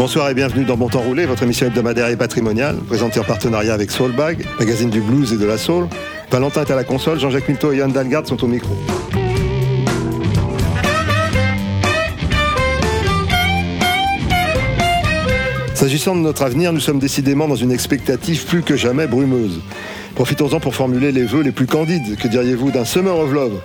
Bonsoir et bienvenue dans Bon Temps Roulé, votre émission hebdomadaire et patrimoniale, présentée en partenariat avec Soulbag, magazine du blues et de la soul. Valentin est à la console, Jean-Jacques Milto et Yann Dalgard sont au micro. S'agissant de notre avenir, nous sommes décidément dans une expectative plus que jamais brumeuse. Profitons-en pour formuler les vœux les plus candides. Que diriez-vous d'un Summer of Love?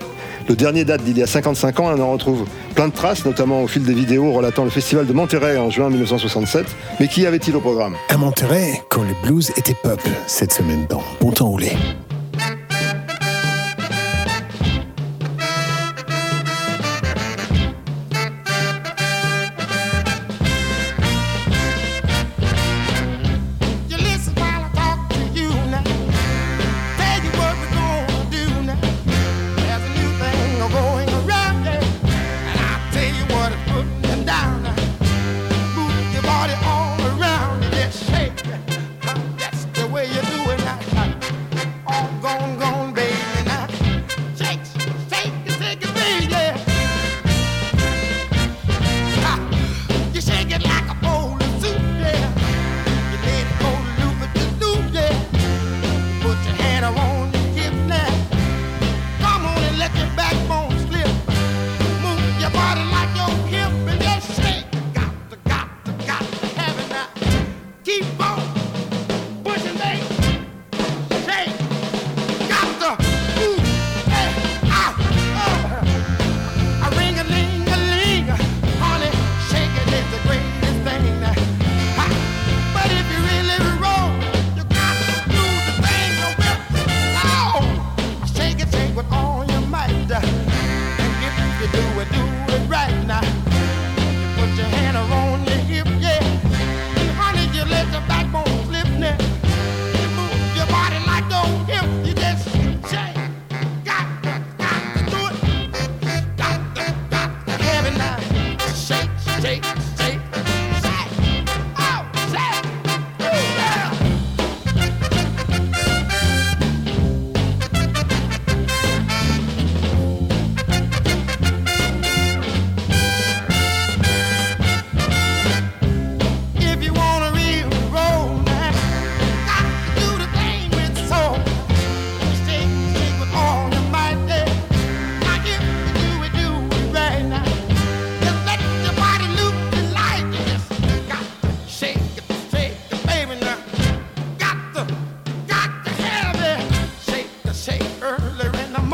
Le dernier date d'il y a 55 ans, on en retrouve plein de traces, notamment au fil des vidéos relatant le festival de Monterrey en juin 1967. Mais qui avait-il au programme? À Monterrey, quand le blues était pop, cette semaine dans Bon temps roulé.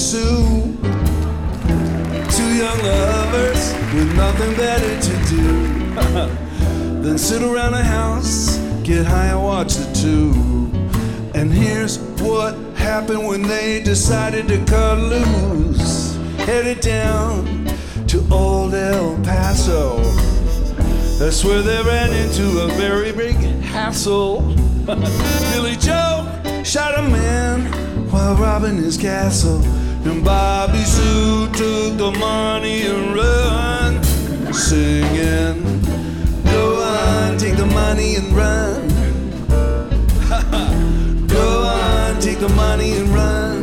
Sue. Two young lovers with nothing better to do. than sit around a house, get high and watch the tube. And here's what happened when they decided to cut loose. Headed down to old El Paso. That's where they ran into a very big hassle. Billy Joe shot a man while robbing his castle. And Bobby Sue took the money and run, singing Go on, take the money and run. Go on, take the money and run.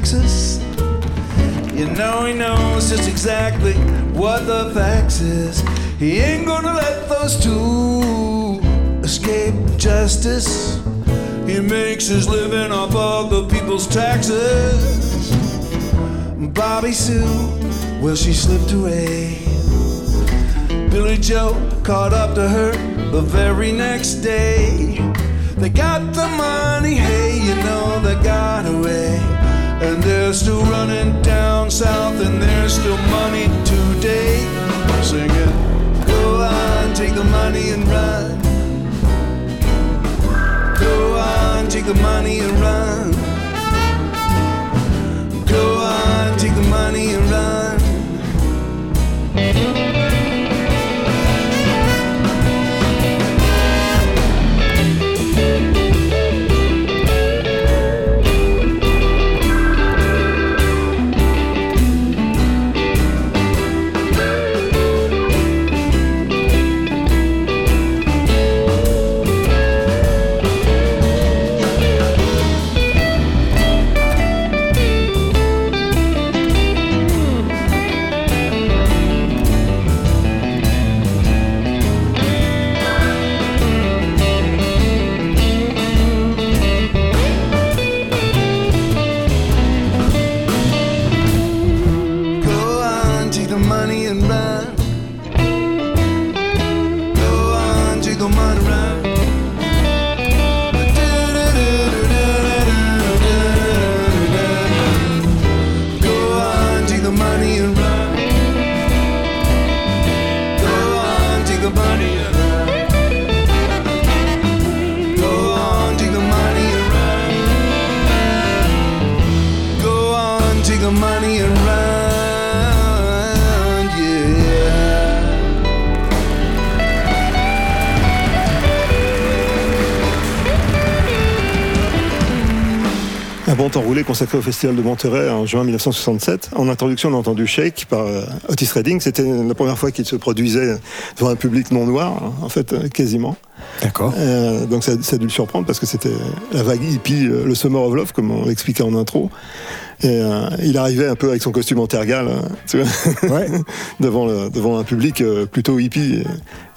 Texas. You know he knows just exactly what the facts is. He ain't gonna let those two escape justice. He makes his living off of the people's taxes. Bobby Sue, well, she slipped away. Billy Joe caught up to her the very next day. They got the money, they're still running down south, and there's still money today. Singing, go on, take the money and run. Go on, take the money and run. Consacré au Festival de Monterey en juin 1967. En introduction, on a entendu Shake par euh, Otis Redding. C'était la première fois qu'il se produisait devant un public non noir, hein, en fait, euh, quasiment. D'accord. Euh, donc ça, ça a dû le surprendre parce que c'était la vague hippie, le Summer of Love, comme on l'expliquait en intro. Et euh, il arrivait un peu avec son costume en tergal, hein, tu vois, Ouais. devant, le- devant un public plutôt hippie,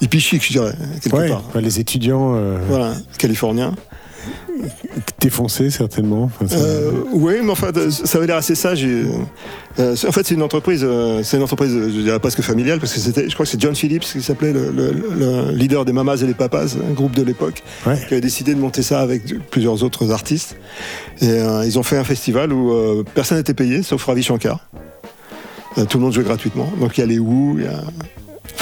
hippie chic, je dirais, quelque Ouais, part. ouais, les étudiants euh, Voilà, californien. Défoncés certainement. Enfin, ça- Euh, oui, mais enfin, ça avait l'air assez sage. et, euh, en fait, c'est une entreprise, euh, c'est une entreprise, je dirais presque familiale, parce que c'était, je crois que c'est John Phillips qui s'appelait le, le- le leader des Mamas et les Papas, un groupe de l'époque, Ouais. qui avait décidé de monter ça avec plusieurs autres artistes. Et ils ont fait un festival où personne n'était payé, sauf Ravi Shankar. Tout le monde jouait gratuitement. Donc il y a les Who, il y a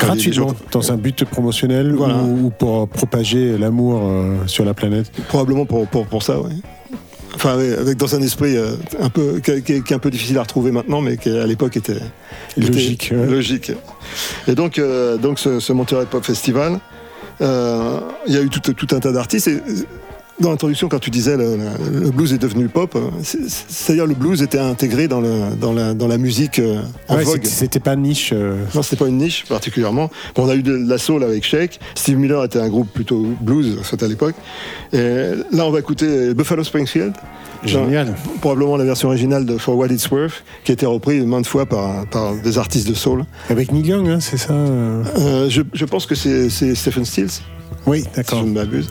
Gratuitement, dans un but promotionnel Voilà. ou, ou pour propager l'amour euh, sur la planète. Probablement pour, pour, pour ça, oui. Enfin, oui, avec dans un esprit euh, un peu qui, est- qui est qui est un peu difficile à retrouver maintenant, mais qui à l'époque était Logique, était ouais. Logique. Et donc, euh, donc ce, ce Monterey Pop Festival, euh, il y a eu tout, tout un tas d'artistes. Et dans l'introduction, quand tu disais le, le- le blues est devenu pop, euh, c'est- c'est-à-dire le blues était intégré dans, le, dans, la, dans la musique euh, en Ouais, vogue. c'était- pas niche. euh, Non, c'était pas une niche particulièrement. Bon, on a eu de la soul avec Shake. Steve Miller était un groupe plutôt blues, c'était à l'époque. Là, on va écouter Buffalo Springfield. Génial. Probablement la version originale de For What It's Worth, qui a été reprise maintes fois par, par des artistes de soul. Avec Neil Young, hein, c'est ça euh je, je pense que c'est Stephen Stills, Oui, si d'accord. je ne m'abuse.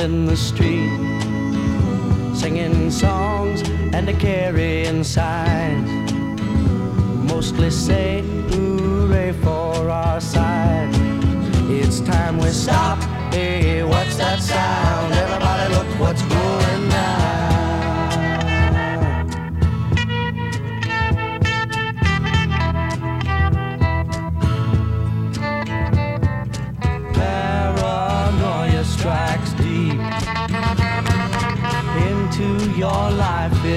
in the street singing songs and a carrying signs. Mostly say hooray for our side. It's time we stop. Hey, what's that sound? Everybody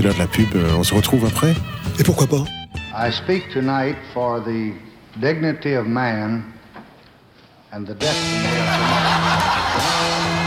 c'est l'heure de la pub. Euh, On se retrouve après Et pourquoi pas? I speak tonight for the dignity of man and the destiny of democracy.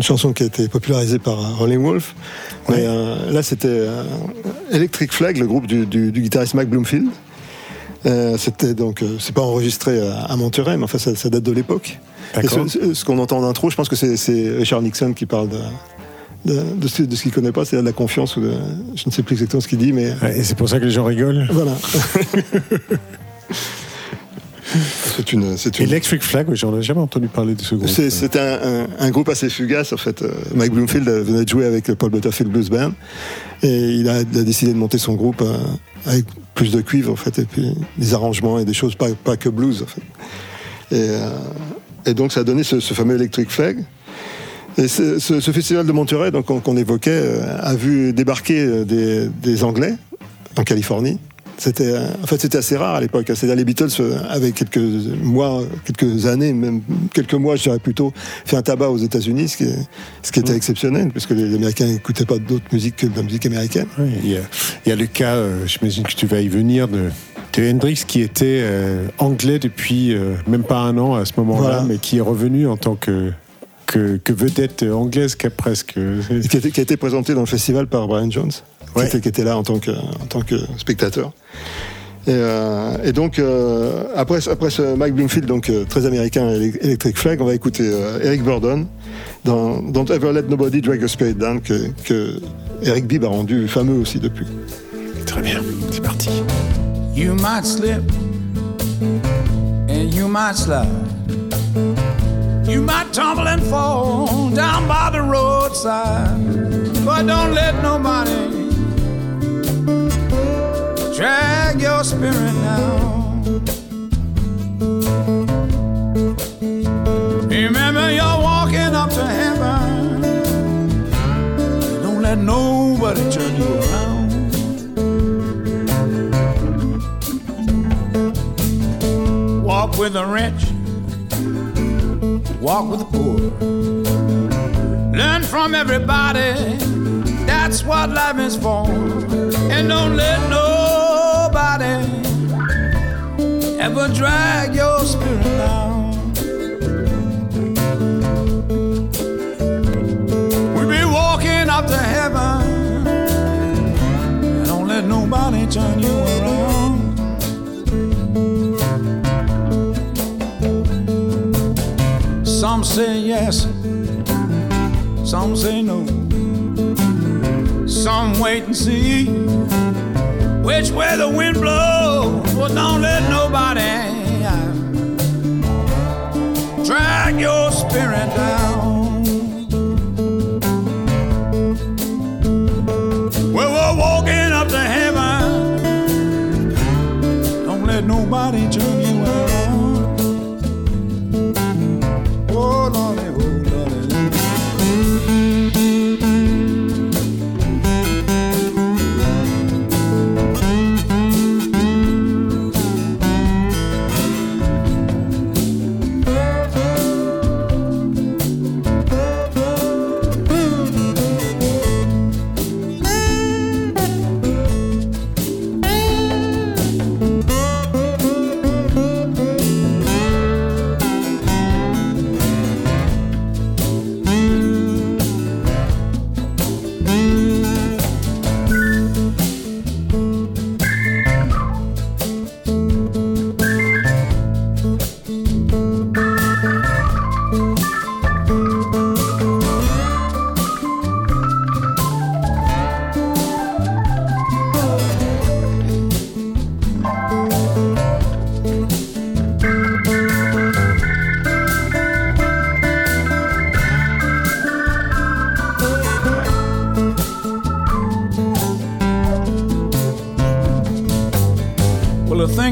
Une, chanson qui a été popularisée par euh, Rolling Wolf. Mais euh, là, c'était euh, Electric Flag, le groupe du, du- du guitariste Mac Bloomfield. Euh, c'était donc, c'est pas enregistré à, Monterey, mais enfin, ça, ça date de l'époque. Et ce, ce- ce qu'on entend en intro, je pense que c'est, Richard Nixon qui parle de, de, de ce, de ce qu'il connaît pas, c'est de la confiance ou de, je ne sais plus exactement ce qu'il dit, mais Ouais, Et c'est pour ça que les gens rigolent. voilà. c'est une, c'est une, Electric Flag, j'en ai jamais entendu parler de ce groupe. C'est un, un- un groupe assez fugace en fait. Euh, Mike Bloomfield euh, venait de jouer avec le Paul Butterfield Blues Band et il a, il a décidé de monter son groupe euh, avec plus de cuivre en fait et puis des arrangements et des choses pas, pas que blues en fait. Et, euh, et donc ça a donné ce, ce fameux Electric Flag. Et ce, ce- ce festival de Monterey donc qu'on évoquait euh, a vu débarquer euh, des, des Anglais en Californie. C'était, euh, en fait, c'était assez rare à l'époque. C'est-à-dire les Beatles euh, avaient quelques mois, quelques années, même quelques mois, je dirais plutôt, fait un tabac aux États-Unis, ce qui, est- ce qui était exceptionnel, parce que les Américains n'écoutaient pas d'autres musiques que de la musique américaine. Oui, il, y a, il y a le cas, euh, j'imagine que tu vas y venir, de, de Hendrix qui était euh, anglais depuis euh, même pas un an à ce moment-là, Voilà. mais qui est revenu en tant que, que, que vedette anglaise qui a presque. Qui, a été, qui a été présenté dans le festival par Brian Jones, Ouais. qui, était, qui était là en tant que, en tant que spectateur. Et, euh, et donc, euh, après, après ce Mike Bloomfield, donc euh, très américain, Ele- Electric Flag, on va écouter euh, Eric Burdon dans Don't Ever Let Nobody Drag Your Spirit Down, que, que Eric Bibb a rendu fameux aussi depuis. Très bien, c'est parti. You might slip and you might slide. You might tumble and fall down by the roadside. But don't let nobody drag your spirit down. Remember, you're walking up to heaven. Don't let nobody turn you around. Walk with the rich, walk with the poor. Learn from everybody, that's what life is for. And don't let nobody ever drag your spirit down. We'll be walking up to heaven, and don't let nobody turn you around. Some say yes, some say no. Some wait and see which way the wind blows. Well, don't let nobody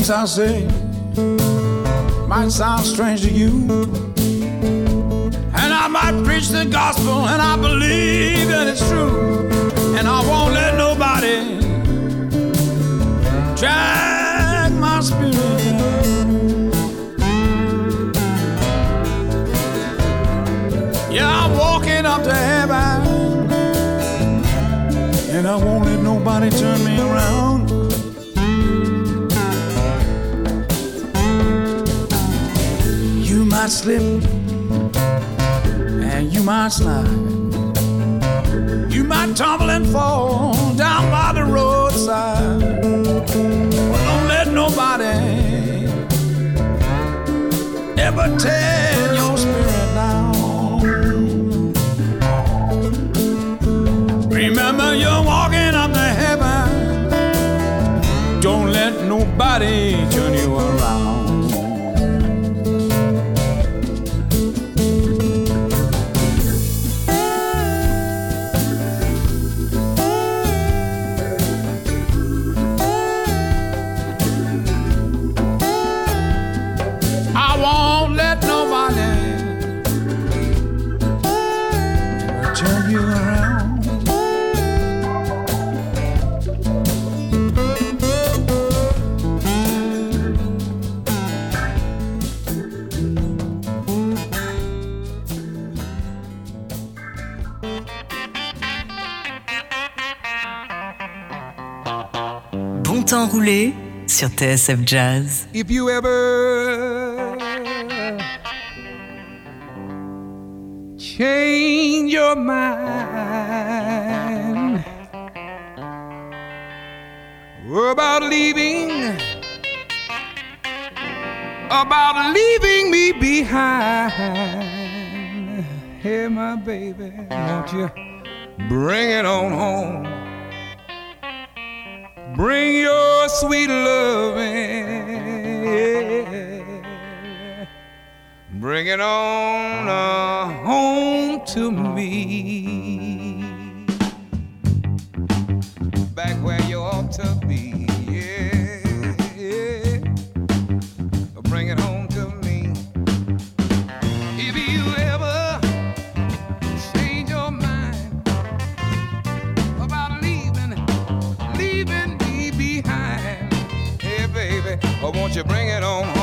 things I say might sound strange to you. And I might preach the gospel, and I believe that it's true. And I won't let nobody drag my spirit. Yeah, I'm walking up to heaven, and I won't let nobody turn me might slip and you might slide. You might tumble and fall down by the roadside. Well, don't let nobody ever tear your spirit down. Remember, you're walking up to heaven. Don't let nobody Temps sur TSF Jazz. If you ever change your mind about leaving, about leaving me behind, hey, my baby, won't you bring it on home? Bring your sweet loving. Bring it on uh, home to me. Back where you ought to be. Won't you bring it on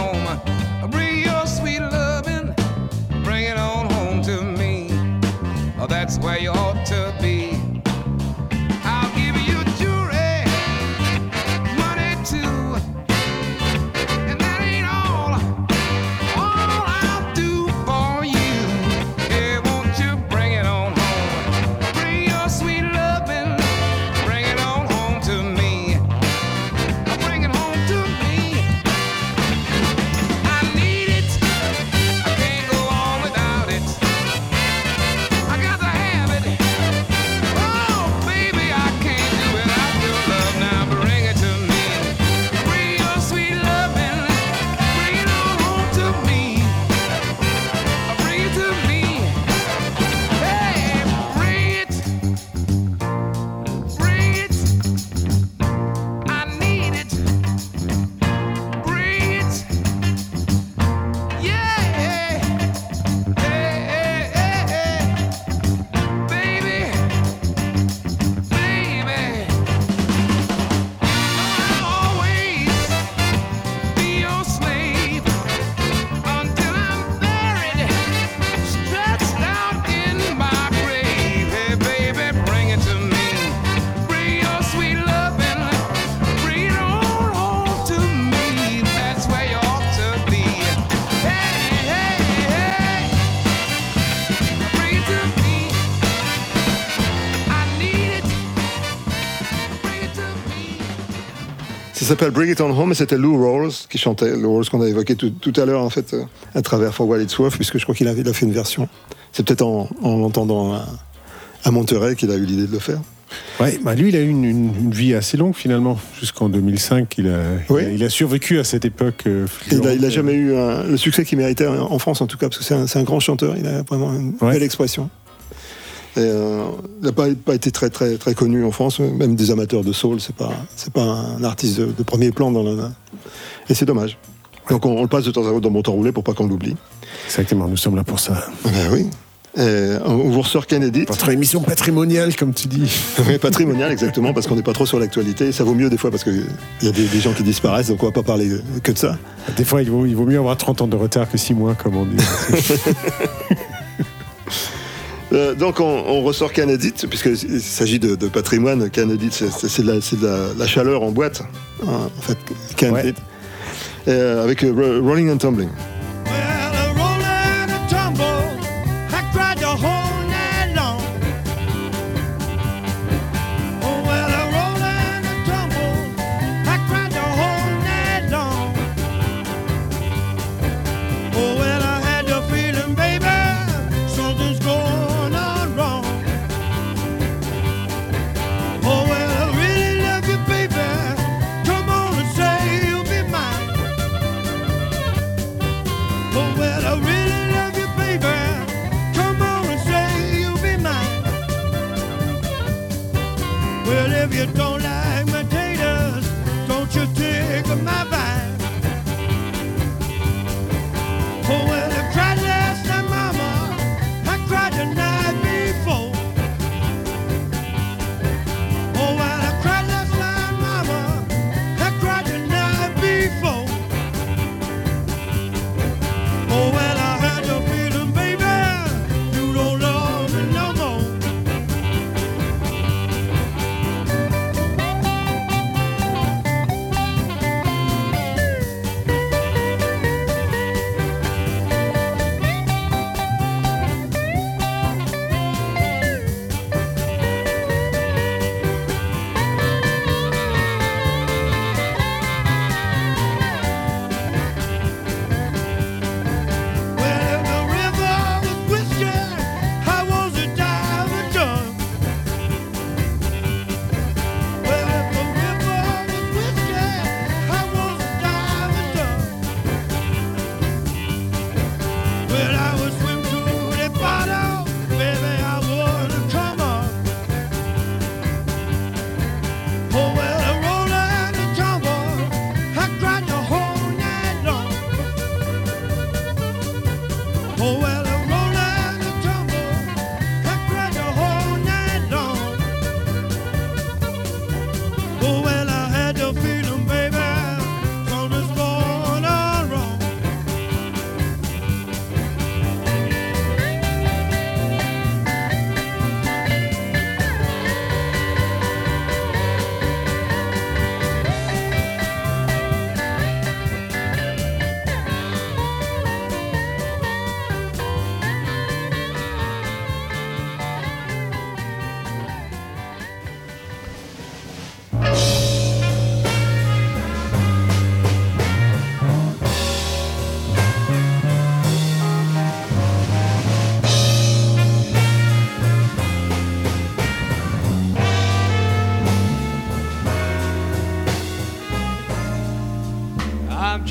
Ça s'appelle Bring It On Home et c'était Lou Rawls qui chantait. Lou Rawls qu'on a évoqué tout, tout à l'heure en fait euh, à travers For What It's Worth puisque je crois qu'il a, fait une version. C'est peut-être en, en l'entendant à, à Monterey qu'il a eu l'idée de le faire. Ouais, bah lui, il a eu une, une- une vie assez longue finalement. Jusqu'en 2005, il a, il, Oui. a, il a survécu à cette époque. euh, Il a, il a florente. jamais eu un- le succès qu'il méritait en France en tout cas parce que c'est un, grand chanteur. Il a vraiment une Ouais. belle expression. Et, euh, il n'a pas, pas été très très très connu en France, même des amateurs de soul. C'est pas c'est pas un artiste de, de premier plan dans le et c'est dommage. Donc on, on le passe de temps à autre dans mon temps roulé pour pas qu'on l'oublie. Exactement, nous sommes là pour ça. Ben oui. Et on vous ressort Kennedy. Votre émission patrimoniale, comme tu dis. Oui, patrimonial, exactement, parce qu'on n'est pas trop sur l'actualité. Ça vaut mieux des fois parce qu'il y a des, des gens qui disparaissent, donc on va pas parler que de ça. Des fois, il vaut, il vaut mieux avoir 30 ans de retard que 6 mois, comme on dit. Euh, donc on, on ressort Canadite, puisqu'il s'agit de, de patrimoine. Canadite, c'est- de, la, c'est de la- la chaleur en boîte, hein, en fait, Canadite. Euh, avec euh, Ro- Rolling and Tumbling. to tickle my vine.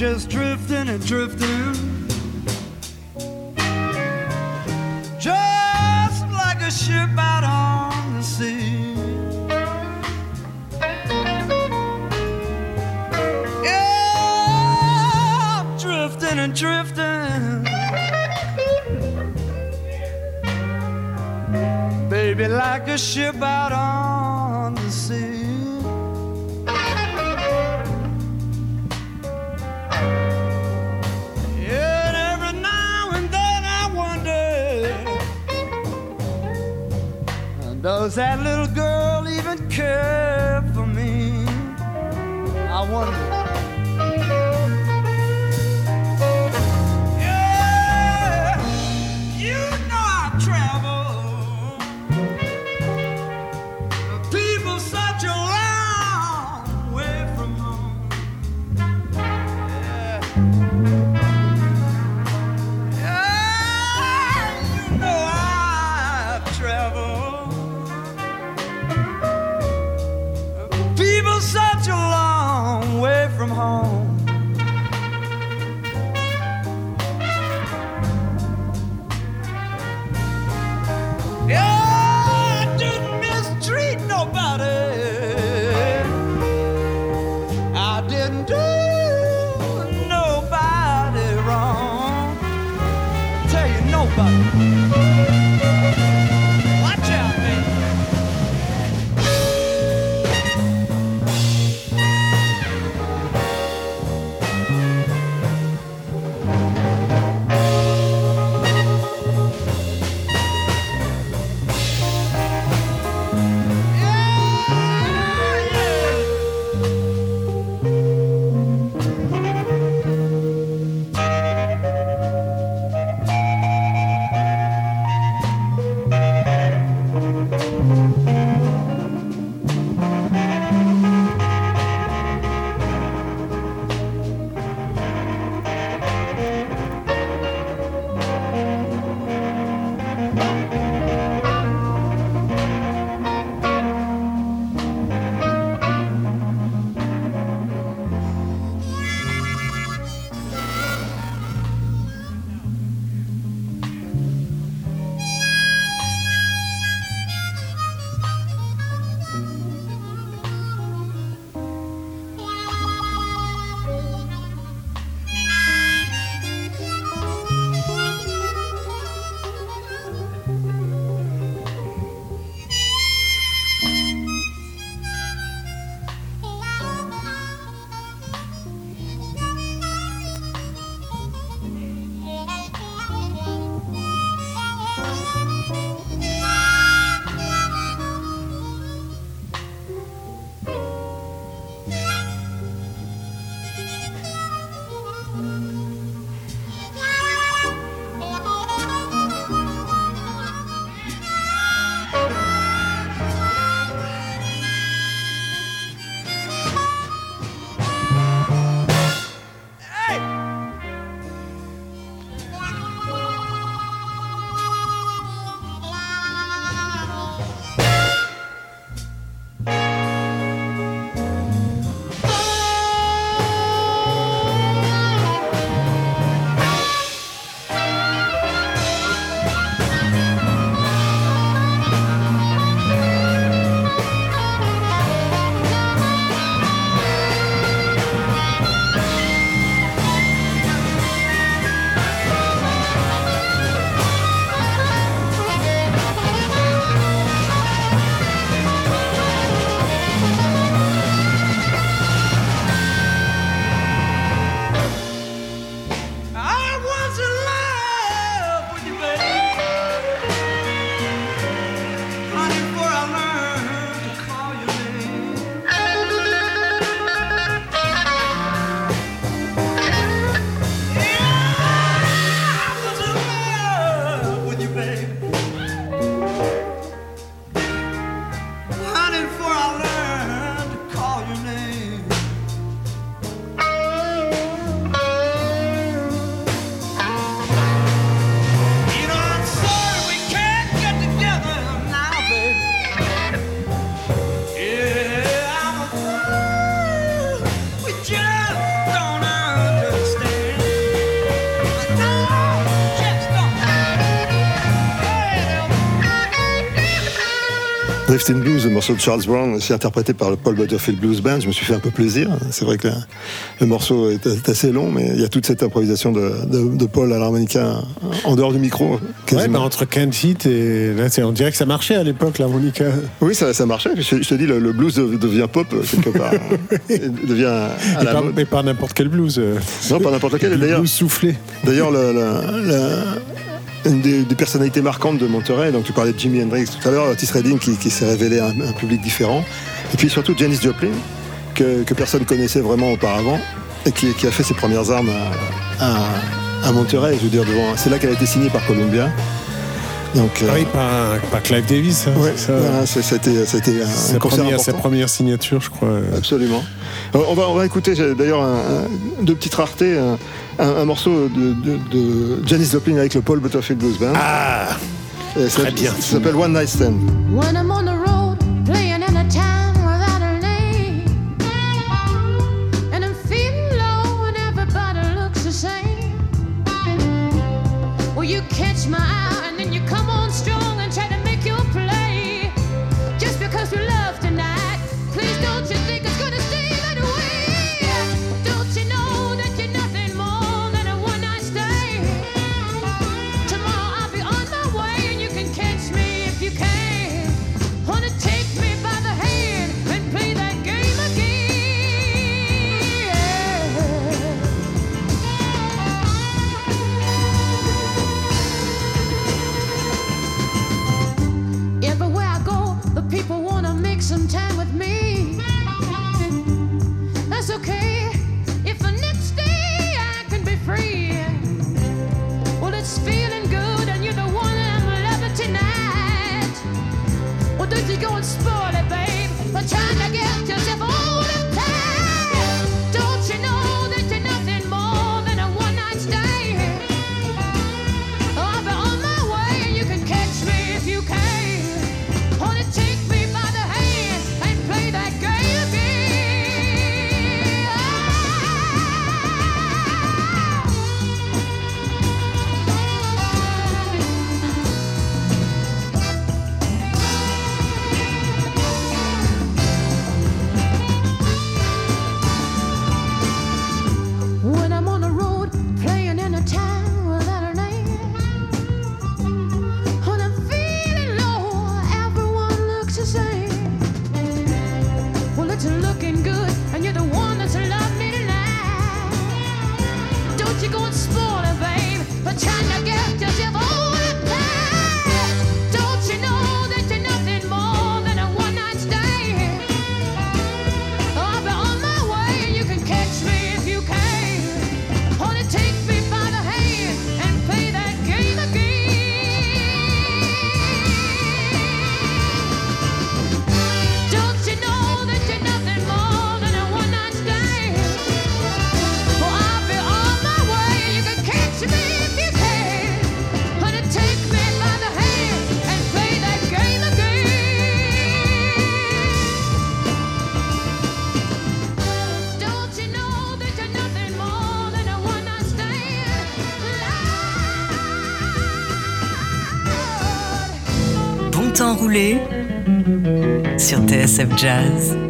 Just drifting and drifting. Morceau de Charles Brown, aussi interprété par le Paul Butterfield Blues Band. Je me suis fait un peu plaisir. C'est vrai que le, le morceau est, est assez long, mais il y a toute cette improvisation de, de- de Paul à l'harmonica en dehors du micro. Ouais, bah, entre Hit et. Là, c'est- on dirait que ça marchait à l'époque, l'harmonica. Oui, ça, ça marchait. Je, je te dis, le, le blues de- devient pop euh, quelque part. Devient à Et la pas, mode. mais pas n'importe quel blues. euh, Non, pas n'importe lequel. le D'ailleurs, blues soufflé. D'ailleurs, le- le- le- une des, des personnalités marquantes de Monterey, donc tu parlais de Jimi Hendrix tout à l'heure, Otis Redding qui, qui s'est révélé un, un public différent, et puis surtout Janis Joplin, que, que personne connaissait vraiment auparavant, et qui, qui a fait ses premières armes à, à- à Monterey, je veux dire, devant. C'est là qu'elle a été signée par Columbia. Donc, euh, Ah oui, par, par Clive Davis. hein, ouais, ça. c'était c'était un, Sa concert première, sa première signature, je crois. Absolument. Euh, On va, on va écouter j'ai d'ailleurs deux petites raretés, un, morceau de, de, de Janis Joplin avec le Paul Butterfield Blues Band. Ah Et très bien. Ça s'appelle One Night Stand. When I'm on the of jazz.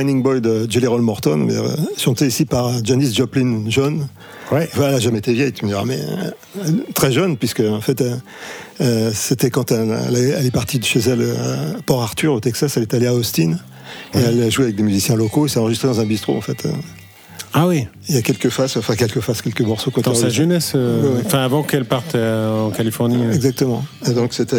Whining Boy de Jelly Roll Morton, mais euh, chanté ici par Janis Joplin John. Ouais. Voilà, elle n'a jamais été vieille, tu me diras, mais euh, très jeune, puisque en fait, euh, c'était quand elle, elle est- partie de chez elle à Port Arthur, au Texas, elle est allée à Austin, et elle a joué avec des musiciens locaux, et s'est enregistrée dans un bistrot, en fait. Ah oui, Il y a quelques faces, enfin quelques faces, quelques morceaux côté dans sa jeunesse, euh, Ouais, ouais. enfin avant qu'elle parte euh, en Californie. euh. Exactement. Et donc c'était.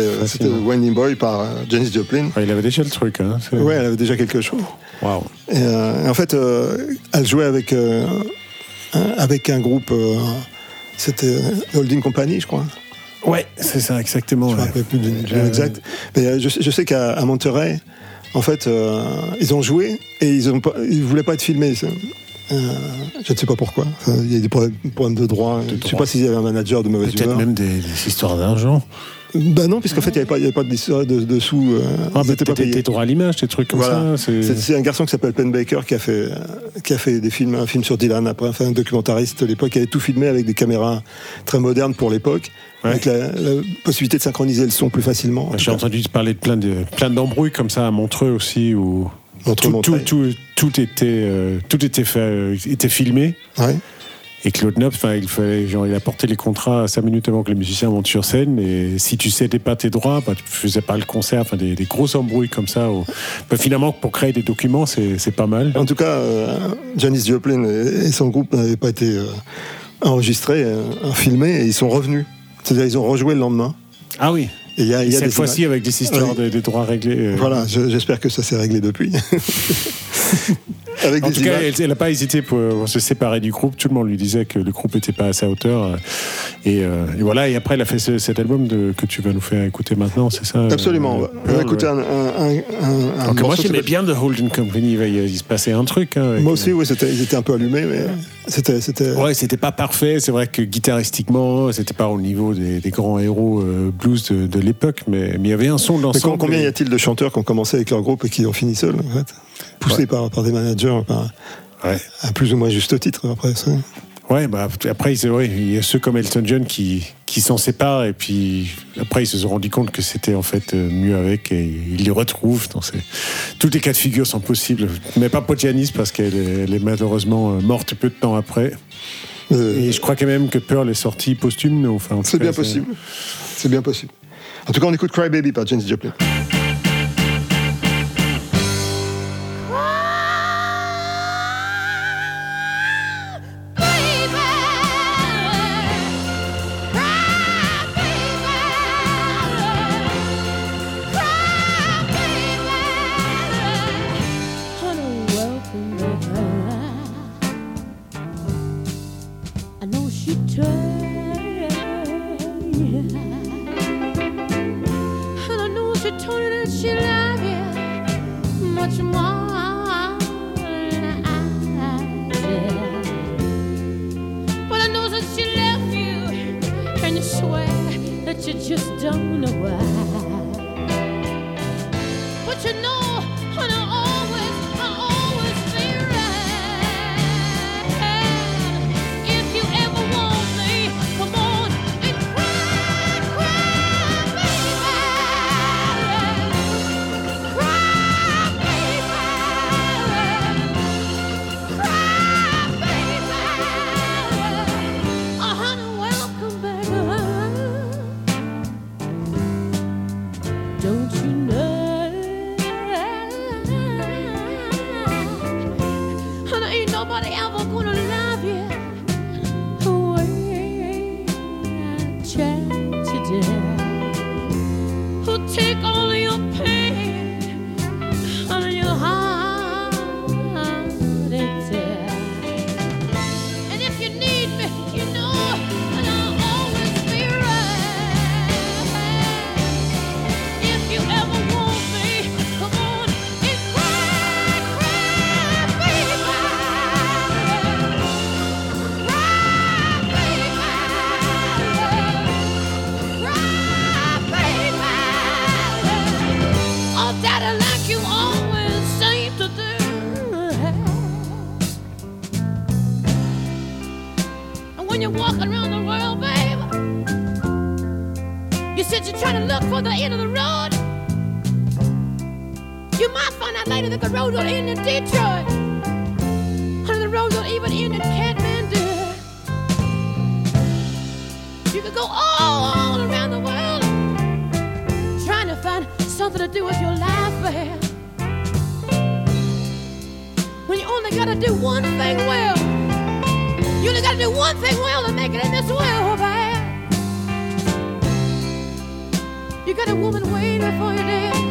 Whining Boy par euh, Janis Joplin. Ouais, il avait déjà le truc. Hein, Ouais, elle avait déjà quelque chose. Waouh. Et, euh, en fait, euh, elle jouait avec, euh, un- avec un groupe, euh, c'était Holding Company, je crois. Ouais, c'est ça, exactement. Je ne me ouais. rappelle plus du nom Euh, exact. Mais euh, je, sais- je sais qu'à à Monterey, en fait, euh, ils ont joué et ils ne ils voulaient pas être filmés. Euh, je ne sais pas pourquoi. Enfin, il y a des problèmes, problèmes de droit. je ne sais pas s'il y avait un manager de mauvaise Peut-être humeur. même des, des histoires d'argent. Bah non, puisqu'en fait, il n'y avait pas, il y avait pas de, de, de sous. euh, Ah, étaient pas droit à l'image, des trucs comme Voilà. ça. c'est- un garçon qui s'appelle Penn Baker qui a fait qui a fait des films, un film sur Dylan après, enfin un documentariste à l'époque, qui avait tout filmé avec des caméras très modernes pour l'époque, Ouais. avec la, la possibilité de synchroniser le son plus facilement. en J'ai entendu parler de plein de plein d'embrouilles comme ça à Montreux aussi où Tout, était euh, tout était fait, euh, était filmé Ouais. et Claude Nobs, il fallait genre il apportait les contrats cinq minutes avant que les musiciens montent sur scène et si tu cédais pas tes droits, bah, tu faisais pas le concert, enfin des, des grosses embrouilles comme ça. où- bah, finalement pour créer des documents c'est c'est pas mal. En tout cas, euh, Janis Joplin et, et son groupe n'avaient pas été euh, enregistrés, euh, filmés, et ils sont revenus. C'est-à-dire ils ont rejoué le lendemain. Ah oui. Et il y a, il y a cette fois-ci avec des histoires des, des droits réglés. euh, Voilà, je- j'espère que ça s'est réglé depuis. Avec En des tout cas, elle n'a pas hésité pour, pour se séparer du groupe. Tout le monde lui disait que le groupe n'était pas à sa hauteur. euh, Et, euh, et voilà, et après, elle a fait ce- cet album de, que tu vas nous faire écouter maintenant, c'est ça euh, Absolument. ouais. On va écouter un, un, moi, j'aimais bien The Holding Company. Il, se passait un truc. hein, Moi aussi, oui, ils étaient un peu allumés, mais c'était. c'était- Ouais, c'était pas parfait. C'est vrai que guitaristiquement, c'était pas au niveau des, des grands héros euh, blues de, de l'époque, mais, mais il y avait un son Mais d'ensemble. com- combien y a-t-il de chanteurs qui ont commencé avec leur groupe et qui ont fini seuls, en fait? Poussés Ouais. par, par des managers, par, Ouais. à plus ou moins juste titre, après. ça. Ouais, bah, après, c'est vrai, il y a ceux comme Elton John qui, qui s'en séparent et puis après, ils se sont rendus compte que c'était en fait euh, mieux avec et ils les retrouvent. Donc Tous les cas de figure sont possibles, mais pas pour Janis parce qu'elle est, malheureusement euh, morte peu de temps après. Euh, Et je crois quand même que Pearl est sortie posthume. Enfin, c'est bien possible. C'est bien possible. En tout cas, on écoute Cry Baby par Janis Joplin. Road will end in Detroit. And the road will even end in Kathmandu. You could go all, all around the world trying to find something to do with your life, man. When you only gotta do one thing well. You only gotta do one thing well to make it in this world, man. You got a woman waiting for you there.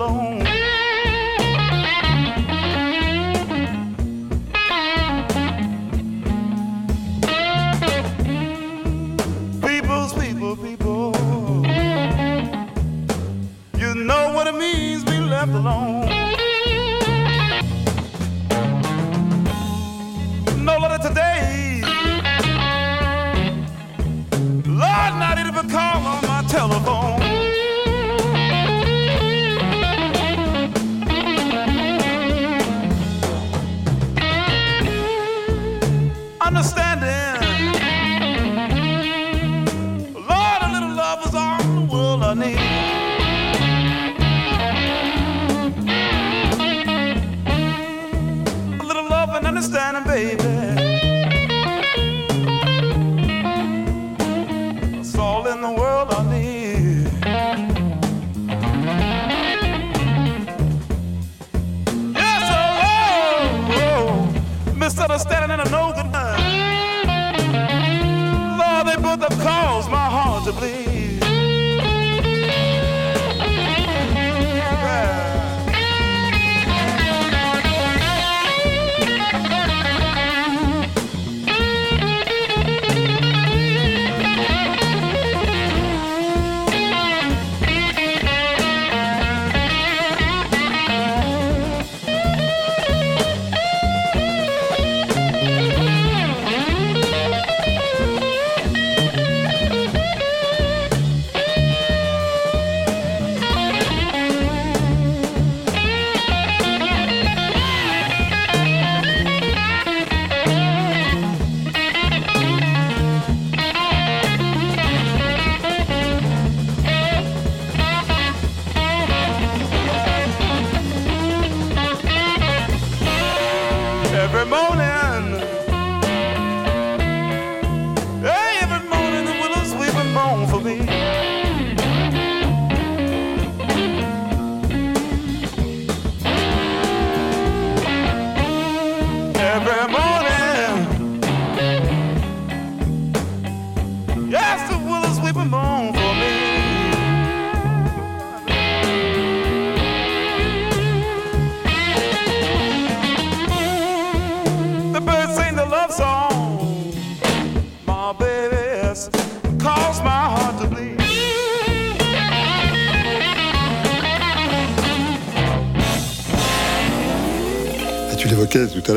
alone.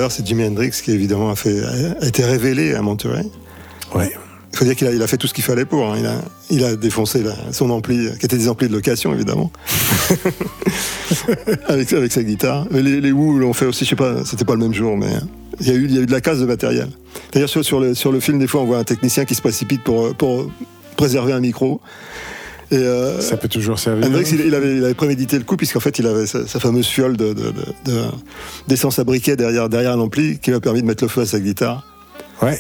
L'heure, c'est Jimi Hendrix qui évidemment a, fait, a été révélé à Monterey. Ouais. Il faut dire qu'il a, il a fait tout ce qu'il fallait pour. hein. Il, a, il a défoncé la- son ampli, qui était des amplis de location évidemment, avec, avec sa guitare. Mais les, les Who l'ont fait aussi, je sais pas, c'était pas le même jour, mais il y a eu, il y a eu de la casse de matériel. D'ailleurs, sur, sur le, sur le film, des fois, on voit un technicien qui se précipite pour, pour préserver un micro. Et, euh, Ça peut toujours servir. Hendrix, il, il avait, il avait prémédité le coup, puisqu'en fait, il avait sa, sa fameuse fiole de- de- de- de- d'essence à briquet derrière, derrière l'ampli qui lui a permis de mettre le feu à sa guitare. Ouais.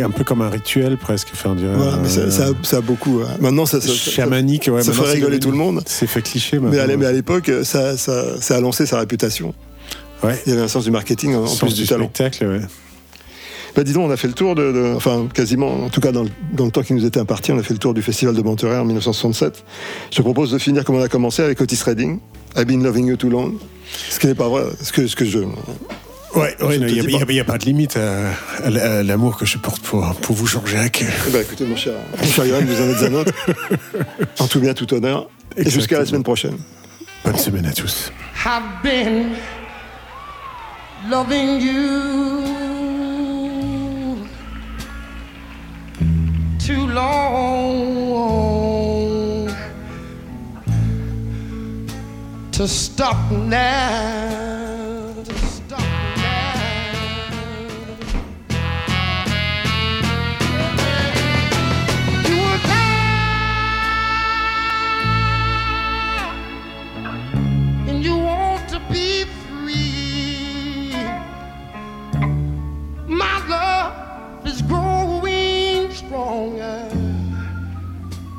Un peu comme un rituel presque. Enfin, dirait, Voilà, mais ça, euh, ça a- ça a beaucoup. euh, Maintenant, ça, ça, chamanique, ouais. ça fait rigoler tout le monde. C'est fait cliché Mais à, mais à l'époque, ça, a lancé sa réputation. Ouais. Il y avait un sens du marketing en, plus du, talent. spectacle, ouais. Bah, dis donc, on a fait le tour de, de- Enfin, quasiment, en tout cas dans le, dans le temps qui nous était imparti, on a fait le tour du Festival de Monterey en 1967. Je te propose de finir comme on a commencé avec Otis Redding, I've been loving you too long. Ce qui n'est pas vrai, ce que, ce que je. Ouais, il n'y a, pas. y a- y a pas de limite à, à l- à l'amour que je porte pour, pour vous, Jean-Jacques. Eh ben, écoutez, mon cher, mon cher Johan, vous en êtes un autre. En tout bien, tout honneur. Et jusqu'à la semaine prochaine. Bonne semaine à tous. I've been loving you too long to stop now.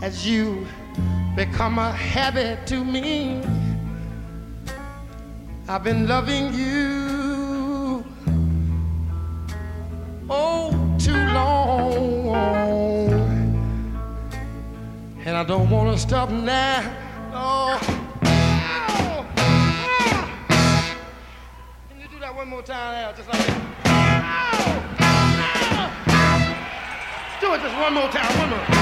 As you become a habit to me. I've been loving you oh too long, and I don't want to stop now. Oh. oh. That one more time, Al? Just like that. Oh, oh. Do it just one more time. One more.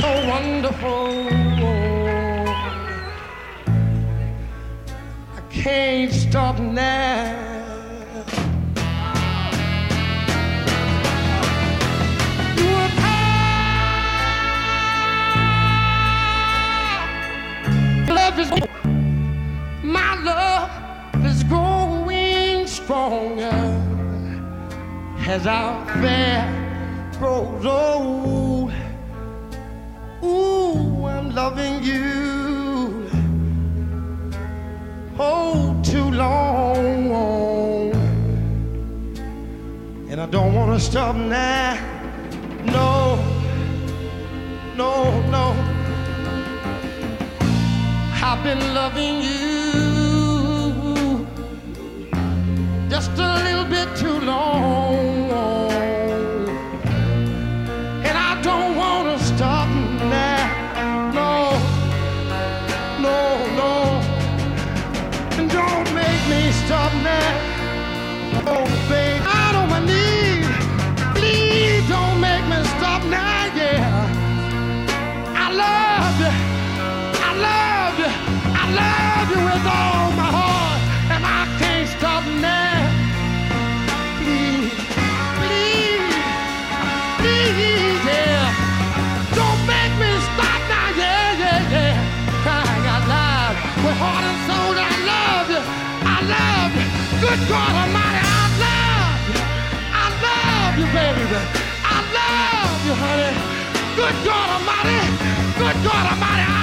So wonderful. I can't stop now. You. Love is my love is growing stronger as our affair grows old. Ooh, I'm loving you oh too long, and I don't want to stop now. No, no, no. I've been loving you just a little bit too long, Good God Almighty. Good God Almighty,